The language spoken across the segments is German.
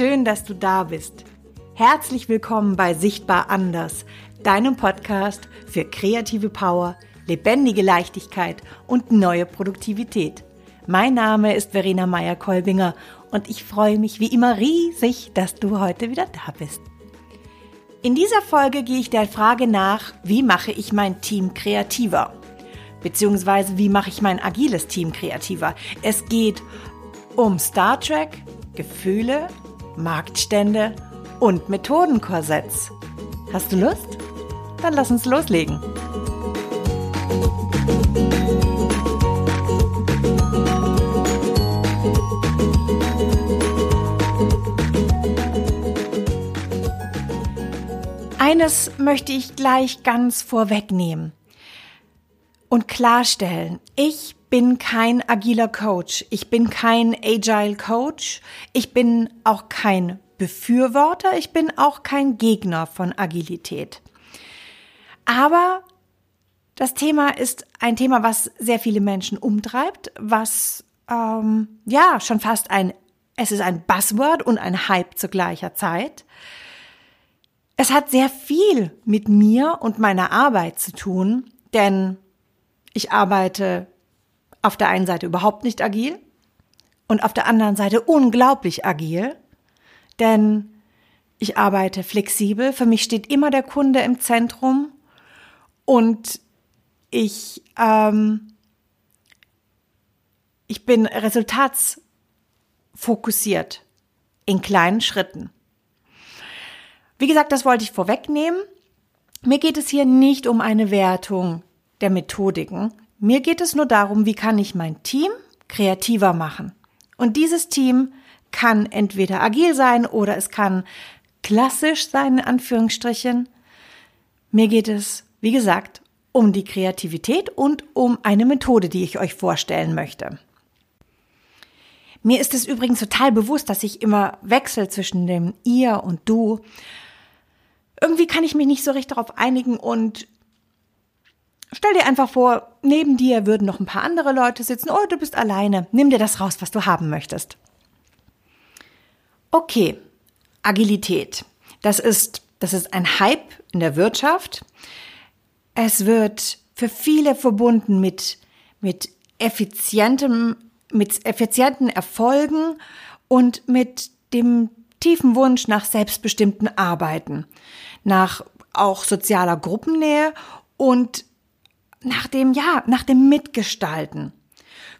Schön, dass du da bist. Herzlich willkommen bei Sichtbar Anders, deinem Podcast für kreative Power, lebendige Leichtigkeit und neue Produktivität. Mein Name ist Verena Meyer-Kolbinger und ich freue mich wie immer riesig, dass du heute wieder da bist. In dieser Folge gehe ich der Frage nach, wie mache ich mein Team kreativer? Beziehungsweise wie mache ich mein agiles Team kreativer? Es geht um Star Trek, Gefühle, Marktstände und Methodenkorsetts. Hast du Lust? Dann lass uns loslegen. Eines möchte ich gleich ganz vorwegnehmen und klarstellen. Ich bin kein agiler Coach. Ich bin kein Agile Coach. Ich bin auch kein Befürworter. Ich bin auch kein Gegner von Agilität. Aber das Thema ist ein Thema, was sehr viele Menschen umtreibt, was ähm, ja schon fast ein, es ist ein Buzzword und ein Hype zu gleicher Zeit. Es hat sehr viel mit mir und meiner Arbeit zu tun, denn ich arbeite auf der einen Seite überhaupt nicht agil und auf der anderen Seite unglaublich agil, denn ich arbeite flexibel, für mich steht immer der Kunde im Zentrum und ich, ähm, ich bin resultatsfokussiert in kleinen Schritten. Wie gesagt, das wollte ich vorwegnehmen. Mir geht es hier nicht um eine Wertung der Methodiken. Mir geht es nur darum, wie kann ich mein Team kreativer machen. Und dieses Team kann entweder agil sein oder es kann klassisch sein, in Anführungsstrichen. Mir geht es, wie gesagt, um die Kreativität und um eine Methode, die ich euch vorstellen möchte. Mir ist es übrigens total bewusst, dass ich immer wechsle zwischen dem ihr und du. Irgendwie kann ich mich nicht so richtig darauf einigen und Stell dir einfach vor, neben dir würden noch ein paar andere Leute sitzen. Oh, du bist alleine. Nimm dir das raus, was du haben möchtest. Okay, Agilität. Das ist, das ist ein Hype in der Wirtschaft. Es wird für viele verbunden mit, mit effizientem, mit effizienten Erfolgen und mit dem tiefen Wunsch nach selbstbestimmten Arbeiten, nach auch sozialer Gruppennähe und nach dem, ja, nach dem Mitgestalten.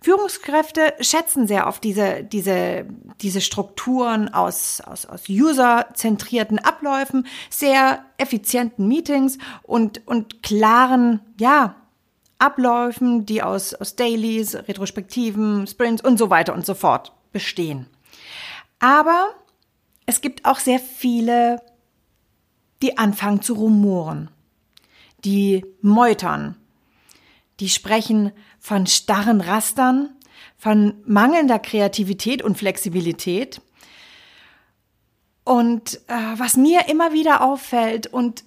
Führungskräfte schätzen sehr auf diese, diese, diese Strukturen aus, aus, aus userzentrierten Abläufen, sehr effizienten Meetings und, und klaren, ja, Abläufen, die aus, aus Dailies, Retrospektiven, Sprints und so weiter und so fort bestehen. Aber es gibt auch sehr viele, die anfangen zu rumoren, die meutern, die sprechen von starren Rastern, von mangelnder Kreativität und Flexibilität. Und äh, was mir immer wieder auffällt und,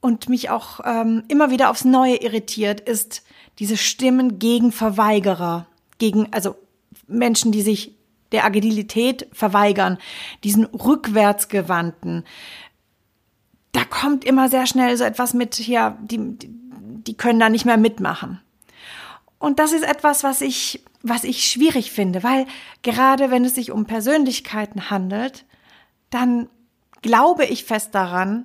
und mich auch ähm, immer wieder aufs Neue irritiert, ist diese Stimmen gegen Verweigerer, gegen, also Menschen, die sich der Agilität verweigern, diesen rückwärtsgewandten. Da kommt immer sehr schnell so etwas mit hier, die, die die können da nicht mehr mitmachen. Und das ist etwas, was ich, was ich schwierig finde, weil gerade wenn es sich um Persönlichkeiten handelt, dann glaube ich fest daran,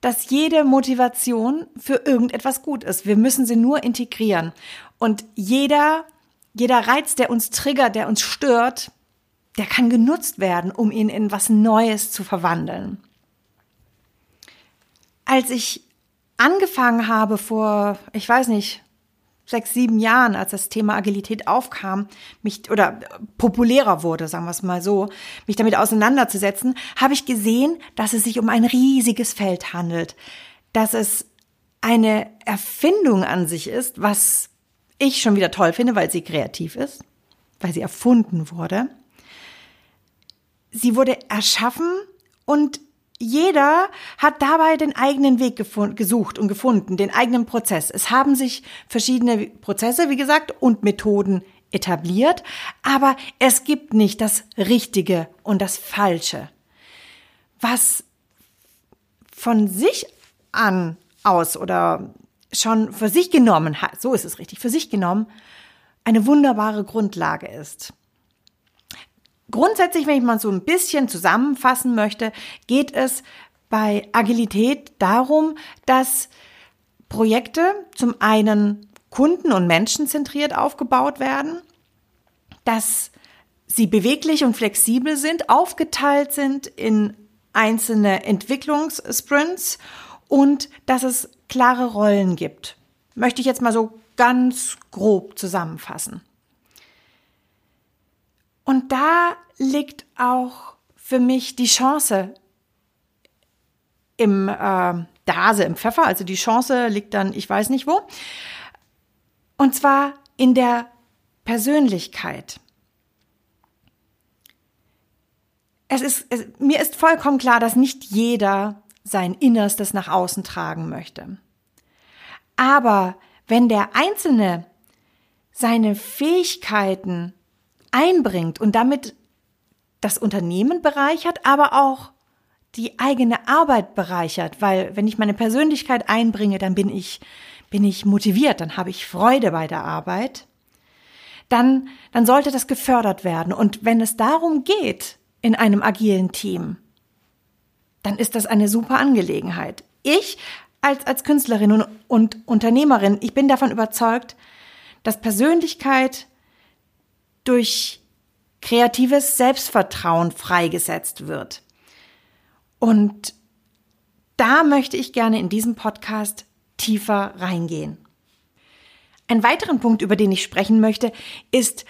dass jede Motivation für irgendetwas gut ist. Wir müssen sie nur integrieren. Und jeder, jeder Reiz, der uns triggert, der uns stört, der kann genutzt werden, um ihn in was Neues zu verwandeln. Als ich angefangen habe vor, ich weiß nicht, sechs, sieben Jahren, als das Thema Agilität aufkam, mich oder populärer wurde, sagen wir es mal so, mich damit auseinanderzusetzen, habe ich gesehen, dass es sich um ein riesiges Feld handelt, dass es eine Erfindung an sich ist, was ich schon wieder toll finde, weil sie kreativ ist, weil sie erfunden wurde. Sie wurde erschaffen und jeder hat dabei den eigenen Weg gesucht und gefunden, den eigenen Prozess. Es haben sich verschiedene Prozesse, wie gesagt, und Methoden etabliert, aber es gibt nicht das Richtige und das Falsche. Was von sich an aus oder schon für sich genommen hat, so ist es richtig, für sich genommen, eine wunderbare Grundlage ist. Grundsätzlich, wenn ich mal so ein bisschen zusammenfassen möchte, geht es bei Agilität darum, dass Projekte zum einen kunden- und menschenzentriert aufgebaut werden, dass sie beweglich und flexibel sind, aufgeteilt sind in einzelne Entwicklungssprints und dass es klare Rollen gibt. Möchte ich jetzt mal so ganz grob zusammenfassen. Und da liegt auch für mich die Chance im äh, der im Pfeffer, also die Chance liegt dann, ich weiß nicht wo. Und zwar in der Persönlichkeit. Es ist, es, mir ist vollkommen klar, dass nicht jeder sein Innerstes nach außen tragen möchte. Aber wenn der Einzelne seine Fähigkeiten einbringt und damit das Unternehmen bereichert, aber auch die eigene Arbeit bereichert, weil wenn ich meine Persönlichkeit einbringe, dann bin ich, bin ich motiviert, dann habe ich Freude bei der Arbeit, dann, dann sollte das gefördert werden. Und wenn es darum geht, in einem agilen Team, dann ist das eine super Angelegenheit. Ich als, als Künstlerin und, und Unternehmerin, ich bin davon überzeugt, dass Persönlichkeit durch kreatives Selbstvertrauen freigesetzt wird. Und da möchte ich gerne in diesem Podcast tiefer reingehen. Ein weiteren Punkt, über den ich sprechen möchte, ist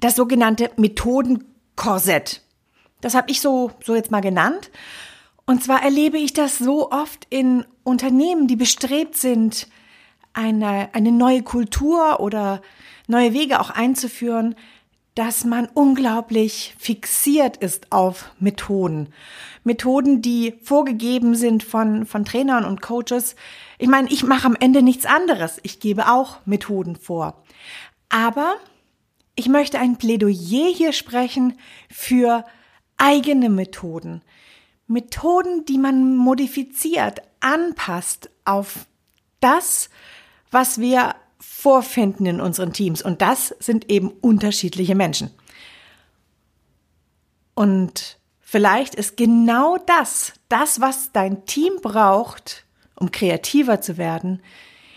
das sogenannte Methodenkorsett. Das habe ich so, so jetzt mal genannt. Und zwar erlebe ich das so oft in Unternehmen, die bestrebt sind, eine, eine neue Kultur oder neue Wege auch einzuführen, dass man unglaublich fixiert ist auf Methoden. Methoden, die vorgegeben sind von, von Trainern und Coaches. Ich meine, ich mache am Ende nichts anderes. Ich gebe auch Methoden vor. Aber ich möchte ein Plädoyer hier sprechen für eigene Methoden. Methoden, die man modifiziert, anpasst auf das, was wir vorfinden in unseren Teams. Und das sind eben unterschiedliche Menschen. Und vielleicht ist genau das, das, was dein Team braucht, um kreativer zu werden,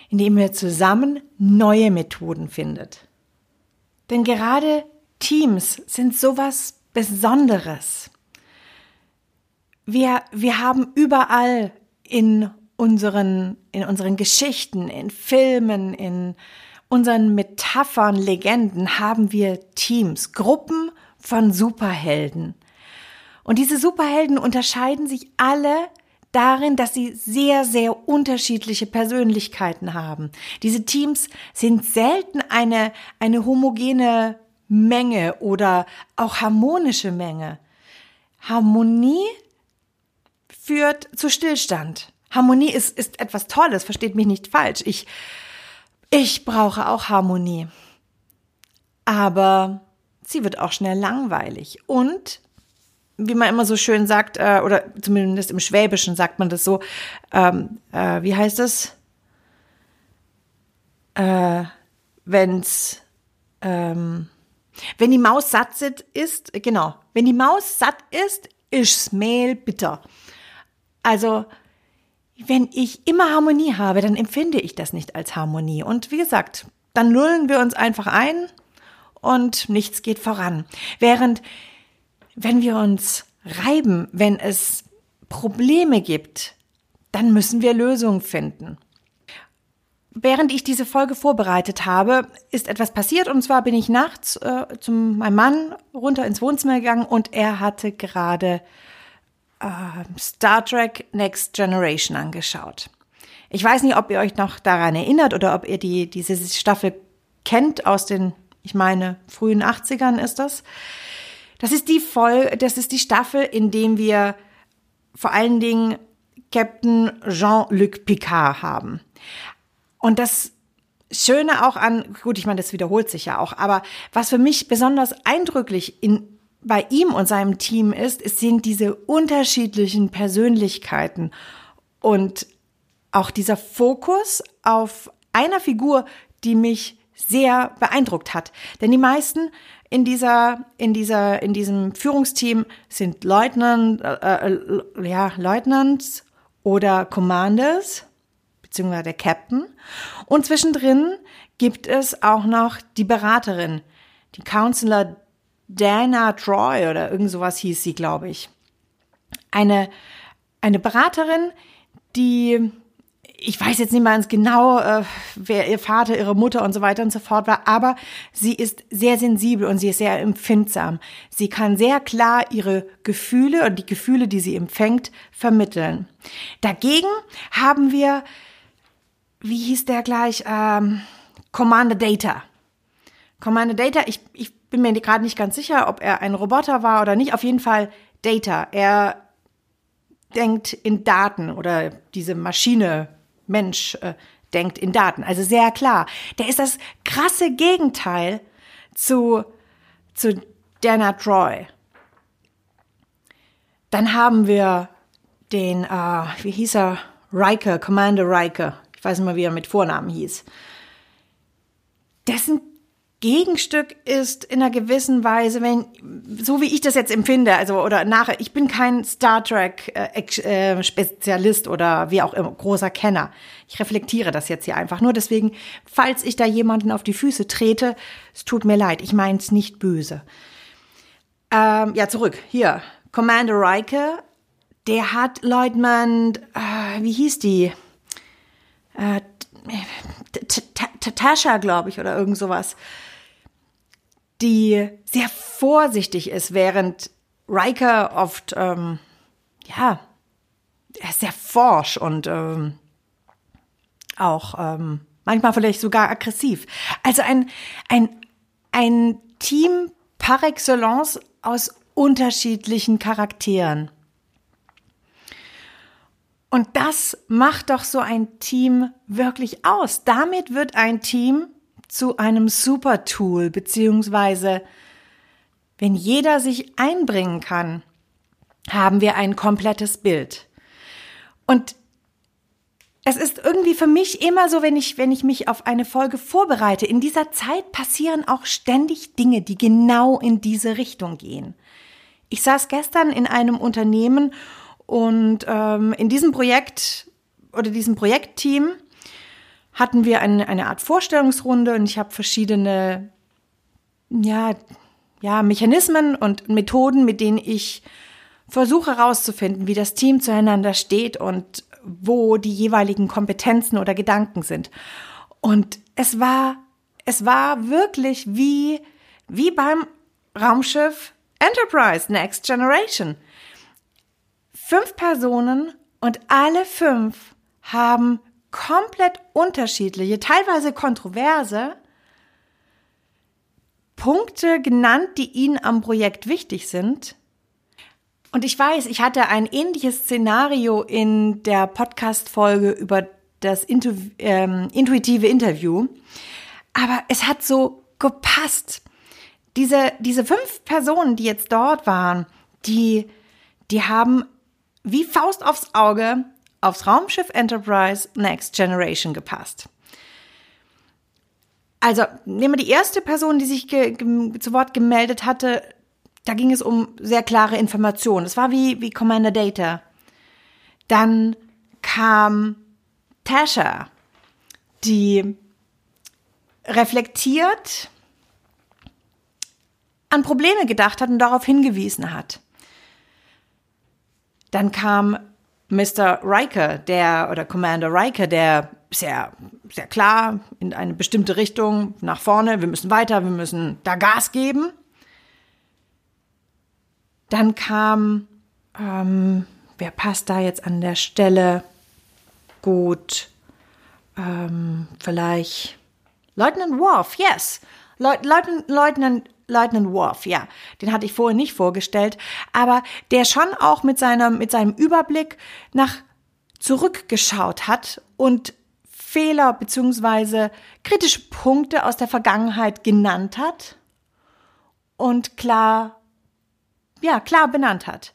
indem ihr zusammen neue Methoden findet. Denn gerade Teams sind sowas Besonderes. Wir, wir haben überall in unseren, in unseren Geschichten, in Filmen, in unseren Metaphern, Legenden haben wir Teams, Gruppen von Superhelden. Und diese Superhelden unterscheiden sich alle darin, dass sie sehr, sehr unterschiedliche Persönlichkeiten haben. Diese Teams sind selten eine, eine homogene Menge oder auch harmonische Menge. Harmonie führt zu Stillstand. Harmonie ist, ist etwas Tolles, versteht mich nicht falsch. Ich, ich brauche auch Harmonie. Aber sie wird auch schnell langweilig. Und, wie man immer so schön sagt, äh, oder zumindest im Schwäbischen sagt man das so, ähm, äh, wie heißt es? Äh, wenn's, ähm, wenn die Maus satt ist, genau, wenn die Maus satt ist, ist's Mehl bitter. Also, wenn ich immer Harmonie habe, dann empfinde ich das nicht als Harmonie. Und wie gesagt, dann lullen wir uns einfach ein und nichts geht voran. Während, wenn wir uns reiben, wenn es Probleme gibt, dann müssen wir Lösungen finden. Während ich diese Folge vorbereitet habe, ist etwas passiert und zwar bin ich nachts äh, zu meinem Mann runter ins Wohnzimmer gegangen und er hatte gerade äh, Star Trek Next Generation angeschaut. Ich weiß nicht, ob ihr euch noch daran erinnert oder ob ihr die, diese Staffel kennt aus den, ich meine, frühen 80ern ist das. Das ist die Voll, das ist die Staffel, in dem wir vor allen Dingen Captain Jean-Luc Picard haben. Und das Schöne auch an, gut, ich meine, das wiederholt sich ja auch, aber was für mich besonders eindrücklich in, bei ihm und seinem Team ist, es sind diese unterschiedlichen Persönlichkeiten und auch dieser Fokus auf einer Figur, die mich sehr beeindruckt hat. Denn die meisten in dieser, in dieser, in diesem Führungsteam sind Leutnant, äh, äh, ja, Leutnants oder Commanders, beziehungsweise der Captain. Und zwischendrin gibt es auch noch die Beraterin, die Counselor Dana Troy oder irgend sowas hieß sie, glaube ich. Eine, eine Beraterin, die ich weiß jetzt nicht mal ganz genau, äh, wer ihr Vater, ihre Mutter und so weiter und so fort war, aber sie ist sehr sensibel und sie ist sehr empfindsam. Sie kann sehr klar ihre Gefühle und die Gefühle, die sie empfängt, vermitteln. Dagegen haben wir, wie hieß der gleich, ähm, Commander Data. Commander Data, ich, ich bin mir gerade nicht ganz sicher, ob er ein Roboter war oder nicht. Auf jeden Fall Data. Er denkt in Daten oder diese Maschine Mensch äh, denkt in Daten. Also sehr klar. Der ist das krasse Gegenteil zu, zu Dana Troy. Dann haben wir den, äh, wie hieß er? Riker, Commander Riker. Ich weiß nicht mal, wie er mit Vornamen hieß. Dessen Gegenstück ist in einer gewissen Weise, wenn, so wie ich das jetzt empfinde, also, oder nachher, ich bin kein Star Trek äh, äh, Spezialist oder wie auch immer, großer Kenner. Ich reflektiere das jetzt hier einfach nur. Deswegen, falls ich da jemanden auf die Füße trete, es tut mir leid, ich meine es nicht böse. Ähm, ja, zurück. Hier. Commander Riker, der hat Leutnant, äh, wie hieß die? Äh, Tascha, glaube ich, oder irgend sowas die sehr vorsichtig ist, während Riker oft, ähm, ja, er ist sehr forsch und ähm, auch ähm, manchmal vielleicht sogar aggressiv. Also ein, ein, ein Team par excellence aus unterschiedlichen Charakteren. Und das macht doch so ein Team wirklich aus. Damit wird ein Team zu einem Super-Tool, beziehungsweise wenn jeder sich einbringen kann, haben wir ein komplettes Bild. Und es ist irgendwie für mich immer so, wenn ich, wenn ich mich auf eine Folge vorbereite, in dieser Zeit passieren auch ständig Dinge, die genau in diese Richtung gehen. Ich saß gestern in einem Unternehmen und ähm, in diesem Projekt oder diesem Projektteam hatten wir eine, eine Art Vorstellungsrunde und ich habe verschiedene ja, ja, Mechanismen und Methoden, mit denen ich versuche herauszufinden, wie das Team zueinander steht und wo die jeweiligen Kompetenzen oder Gedanken sind. Und es war, es war wirklich wie, wie beim Raumschiff Enterprise Next Generation. Fünf Personen und alle fünf haben komplett unterschiedliche, teilweise kontroverse Punkte genannt, die Ihnen am Projekt wichtig sind. Und ich weiß, ich hatte ein ähnliches Szenario in der Podcast-Folge über das Intu ähm, intuitive Interview. Aber es hat so gepasst. Diese, diese fünf Personen, die jetzt dort waren, die, die haben wie Faust aufs Auge aufs Raumschiff Enterprise Next Generation gepasst. Also nehmen wir die erste Person, die sich zu Wort gemeldet hatte. Da ging es um sehr klare Informationen. Es war wie, wie Commander Data. Dann kam Tasha, die reflektiert an Probleme gedacht hat und darauf hingewiesen hat. Dann kam Mr. Riker, der oder Commander Riker, der sehr, sehr klar in eine bestimmte Richtung nach vorne, wir müssen weiter, wir müssen da Gas geben. Dann kam, ähm, wer passt da jetzt an der Stelle gut? Ähm, vielleicht Leutnant Worf, yes. Leutnant, Leutnant Leutnant Worf, ja, den hatte ich vorher nicht vorgestellt, aber der schon auch mit seinem, mit seinem Überblick nach zurückgeschaut hat und Fehler beziehungsweise kritische Punkte aus der Vergangenheit genannt hat und klar, ja, klar benannt hat.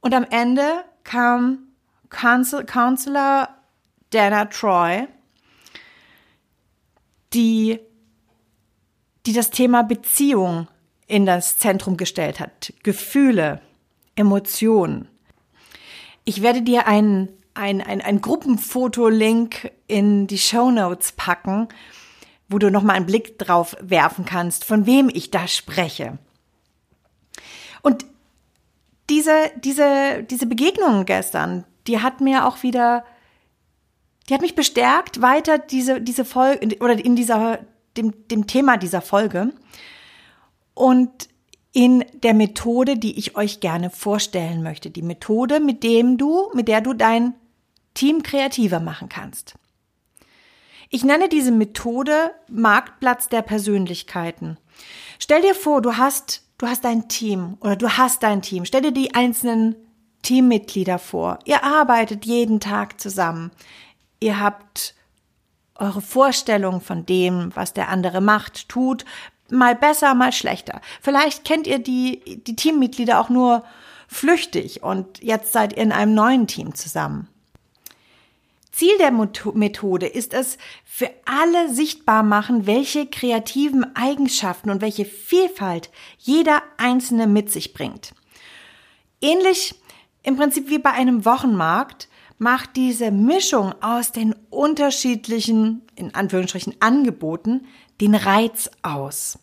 Und am Ende kam Counselor Dana Troy, die, die das Thema Beziehung in das Zentrum gestellt hat. Gefühle, Emotionen. Ich werde dir einen ein, ein, ein Gruppenfoto-Link in die Show Notes packen, wo du nochmal einen Blick drauf werfen kannst, von wem ich da spreche. Und diese, diese, diese Begegnung gestern, die hat mir auch wieder, die hat mich bestärkt, weiter diese, diese Folge, oder in dieser, dem, dem Thema dieser Folge und in der Methode, die ich euch gerne vorstellen möchte. Die Methode, mit dem du, mit der du dein Team kreativer machen kannst. Ich nenne diese Methode Marktplatz der Persönlichkeiten. Stell dir vor, du hast, du hast ein Team oder du hast dein Team. Stell dir die einzelnen Teammitglieder vor. Ihr arbeitet jeden Tag zusammen. Ihr habt eure Vorstellung von dem, was der andere macht, tut, mal besser, mal schlechter. Vielleicht kennt ihr die, die Teammitglieder auch nur flüchtig und jetzt seid ihr in einem neuen Team zusammen. Ziel der Methode ist es, für alle sichtbar machen, welche kreativen Eigenschaften und welche Vielfalt jeder Einzelne mit sich bringt. Ähnlich im Prinzip wie bei einem Wochenmarkt macht diese Mischung aus den unterschiedlichen, in Anführungsstrichen, Angeboten den Reiz aus.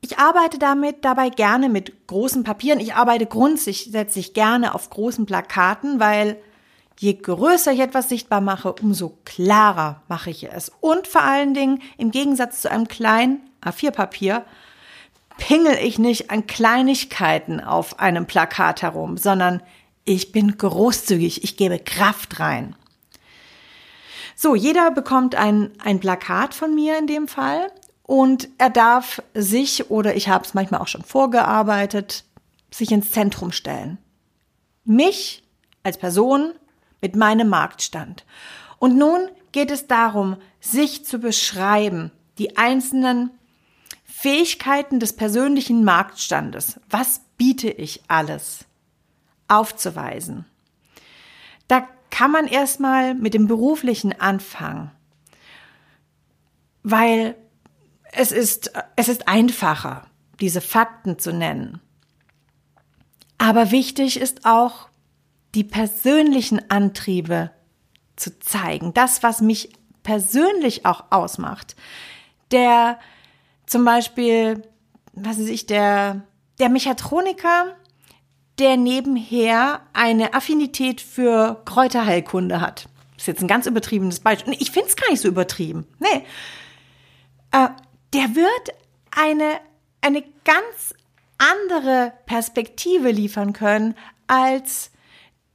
Ich arbeite damit dabei gerne mit großen Papieren. Ich arbeite grundsätzlich gerne auf großen Plakaten, weil Je größer ich etwas sichtbar mache, umso klarer mache ich es. Und vor allen Dingen, im Gegensatz zu einem kleinen A4-Papier, pingel ich nicht an Kleinigkeiten auf einem Plakat herum, sondern ich bin großzügig, ich gebe Kraft rein. So, jeder bekommt ein, ein Plakat von mir in dem Fall und er darf sich, oder ich habe es manchmal auch schon vorgearbeitet, sich ins Zentrum stellen. Mich als Person mit meinem Marktstand. Und nun geht es darum, sich zu beschreiben, die einzelnen Fähigkeiten des persönlichen Marktstandes. Was biete ich alles? Aufzuweisen. Da kann man erstmal mit dem beruflichen anfangen, weil es ist, es ist einfacher, diese Fakten zu nennen. Aber wichtig ist auch, die persönlichen Antriebe zu zeigen, das, was mich persönlich auch ausmacht. Der zum Beispiel, was weiß ich, der, der Mechatroniker, der nebenher eine Affinität für Kräuterheilkunde hat. Das ist jetzt ein ganz übertriebenes Beispiel. Ich finde es gar nicht so übertrieben. Nee. Äh, der wird eine, eine ganz andere Perspektive liefern können als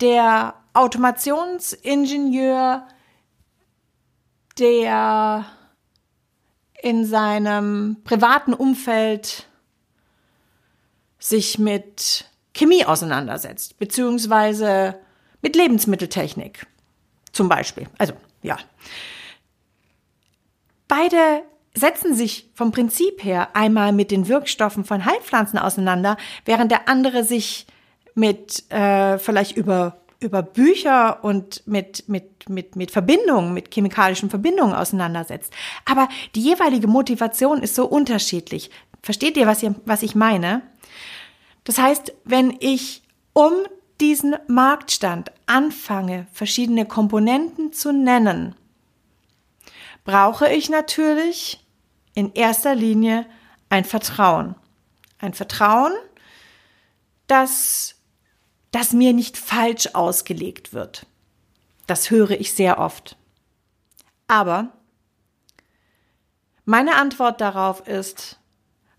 der Automationsingenieur, der in seinem privaten Umfeld sich mit Chemie auseinandersetzt, beziehungsweise mit Lebensmitteltechnik zum Beispiel. Also ja. Beide setzen sich vom Prinzip her einmal mit den Wirkstoffen von Heilpflanzen auseinander, während der andere sich mit äh, vielleicht über über Bücher und mit, mit, mit, mit Verbindungen, mit chemikalischen Verbindungen auseinandersetzt. Aber die jeweilige Motivation ist so unterschiedlich. Versteht ihr, was, ihr, was ich meine? Das heißt, wenn ich um diesen Marktstand anfange, verschiedene Komponenten zu nennen, brauche ich natürlich in erster Linie ein Vertrauen. Ein Vertrauen, das dass mir nicht falsch ausgelegt wird. Das höre ich sehr oft. Aber meine Antwort darauf ist,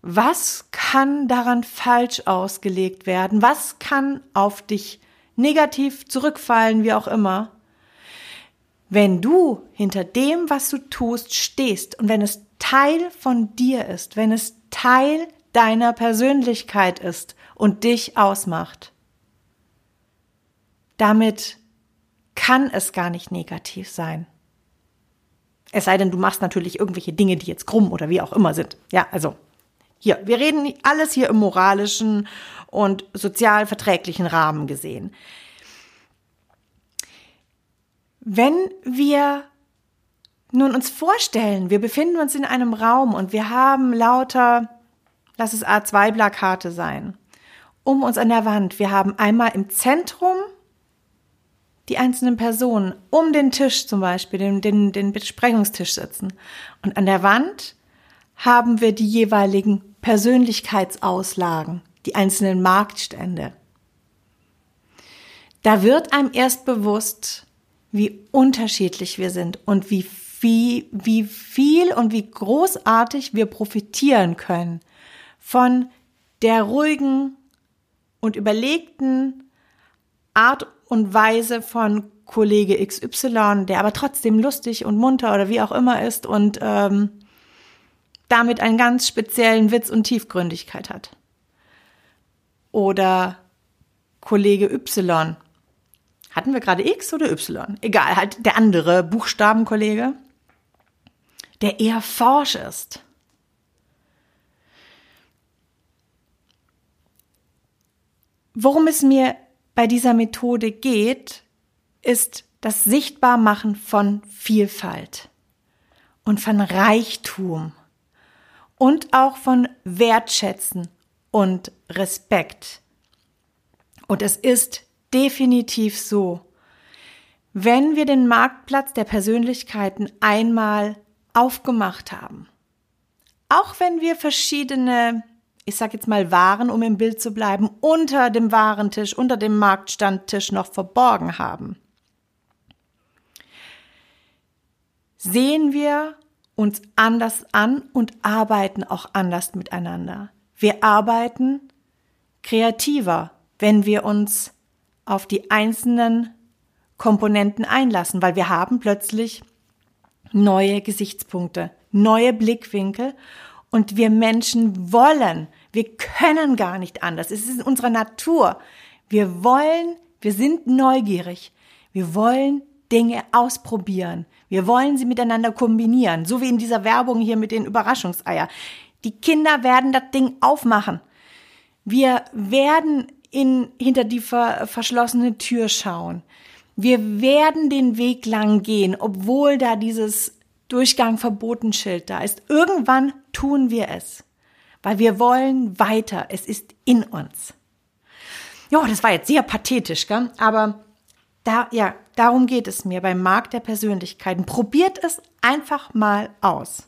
was kann daran falsch ausgelegt werden? Was kann auf dich negativ zurückfallen, wie auch immer? Wenn du hinter dem, was du tust, stehst und wenn es Teil von dir ist, wenn es Teil deiner Persönlichkeit ist und dich ausmacht, damit kann es gar nicht negativ sein. Es sei denn, du machst natürlich irgendwelche Dinge, die jetzt krumm oder wie auch immer sind. Ja, also hier, wir reden alles hier im moralischen und sozial verträglichen Rahmen gesehen. Wenn wir nun uns vorstellen, wir befinden uns in einem Raum und wir haben lauter, lass es A2-Plakate sein, um uns an der Wand. Wir haben einmal im Zentrum die einzelnen Personen um den Tisch zum Beispiel, den, den, den Besprechungstisch sitzen. Und an der Wand haben wir die jeweiligen Persönlichkeitsauslagen, die einzelnen Marktstände. Da wird einem erst bewusst, wie unterschiedlich wir sind und wie, wie, wie viel und wie großartig wir profitieren können von der ruhigen und überlegten Art und Weise von Kollege XY, der aber trotzdem lustig und munter oder wie auch immer ist und ähm, damit einen ganz speziellen Witz und Tiefgründigkeit hat. Oder Kollege Y. Hatten wir gerade X oder Y? Egal, halt der andere Buchstabenkollege, der eher forsch ist. Worum es mir bei dieser Methode geht, ist das Sichtbarmachen von Vielfalt und von Reichtum und auch von Wertschätzen und Respekt. Und es ist definitiv so, wenn wir den Marktplatz der Persönlichkeiten einmal aufgemacht haben, auch wenn wir verschiedene, ich sag jetzt mal Waren, um im Bild zu bleiben, unter dem Warentisch, unter dem Marktstandtisch noch verborgen haben, sehen wir uns anders an und arbeiten auch anders miteinander. Wir arbeiten kreativer, wenn wir uns auf die einzelnen Komponenten einlassen, weil wir haben plötzlich neue Gesichtspunkte, neue Blickwinkel und wir Menschen wollen, wir können gar nicht anders. Es ist in unserer Natur. Wir wollen, wir sind neugierig. Wir wollen Dinge ausprobieren. Wir wollen sie miteinander kombinieren, so wie in dieser Werbung hier mit den Überraschungseier. Die Kinder werden das Ding aufmachen. Wir werden in, hinter die ver, verschlossene Tür schauen. Wir werden den Weg lang gehen, obwohl da dieses Durchgang verboten Schild da ist. Irgendwann tun wir es, weil wir wollen weiter. Es ist in uns. Ja, das war jetzt sehr pathetisch, gell? aber da, ja, darum geht es mir beim Markt der Persönlichkeiten. Probiert es einfach mal aus.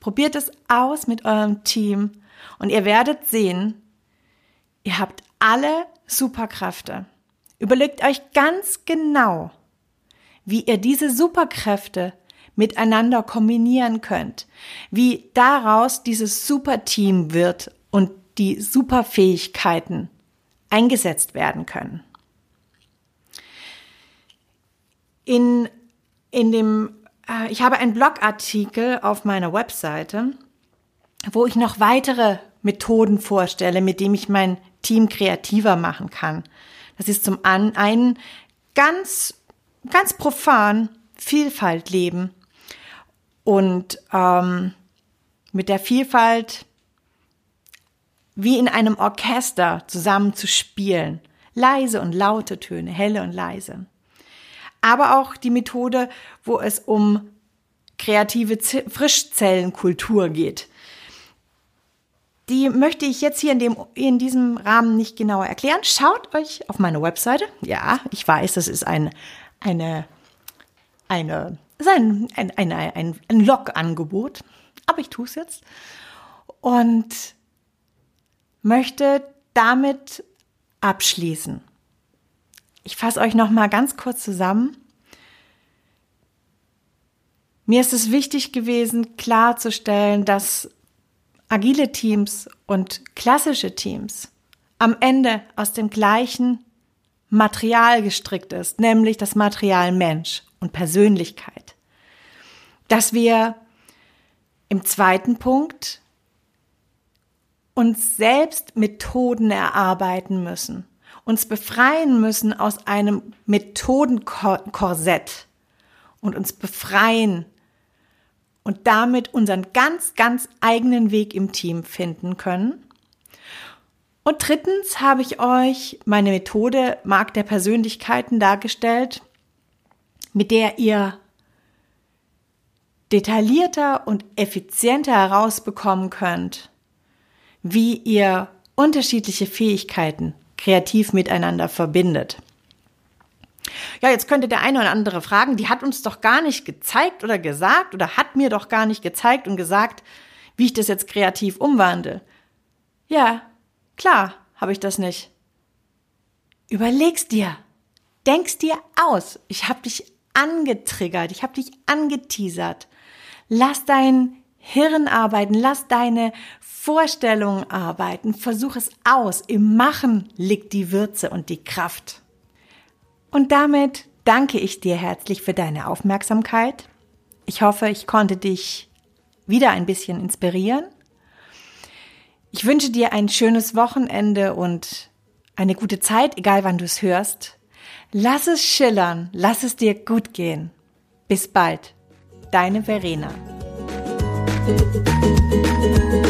Probiert es aus mit eurem Team und ihr werdet sehen, ihr habt alle Superkräfte. Überlegt euch ganz genau, wie ihr diese Superkräfte miteinander kombinieren könnt, wie daraus dieses Superteam wird und die Superfähigkeiten eingesetzt werden können. In, in dem, äh, ich habe einen Blogartikel auf meiner Webseite, wo ich noch weitere Methoden vorstelle, mit dem ich mein Team kreativer machen kann. Das ist zum einen ganz, ganz profan Vielfalt leben und ähm, mit der Vielfalt wie in einem Orchester zusammen zu spielen. Leise und laute Töne, helle und leise aber auch die Methode, wo es um kreative Frischzellenkultur geht. Die möchte ich jetzt hier in, dem, in diesem Rahmen nicht genauer erklären. Schaut euch auf meine Webseite. Ja, ich weiß, das ist ein, eine, eine, ein, ein, ein, ein, ein Log-Angebot, aber ich tue es jetzt. Und möchte damit abschließen. Ich fasse euch noch mal ganz kurz zusammen. Mir ist es wichtig gewesen, klarzustellen, dass agile Teams und klassische Teams am Ende aus dem gleichen Material gestrickt ist, nämlich das Material Mensch und Persönlichkeit. Dass wir im zweiten Punkt uns selbst Methoden erarbeiten müssen, uns befreien müssen aus einem Methodenkorsett und uns befreien und damit unseren ganz, ganz eigenen Weg im Team finden können. Und drittens habe ich euch meine Methode Mark der Persönlichkeiten dargestellt, mit der ihr detaillierter und effizienter herausbekommen könnt, wie ihr unterschiedliche Fähigkeiten kreativ miteinander verbindet. Ja, jetzt könnte der eine oder andere fragen, die hat uns doch gar nicht gezeigt oder gesagt oder hat mir doch gar nicht gezeigt und gesagt, wie ich das jetzt kreativ umwandle. Ja, klar, habe ich das nicht. Überleg's dir. Denk's dir aus. Ich habe dich angetriggert, ich habe dich angeteasert. Lass dein Hirn arbeiten, lass deine Vorstellungen arbeiten, versuch es aus. Im Machen liegt die Würze und die Kraft. Und damit danke ich dir herzlich für deine Aufmerksamkeit. Ich hoffe, ich konnte dich wieder ein bisschen inspirieren. Ich wünsche dir ein schönes Wochenende und eine gute Zeit, egal wann du es hörst. Lass es schillern, lass es dir gut gehen. Bis bald, deine Verena. うん。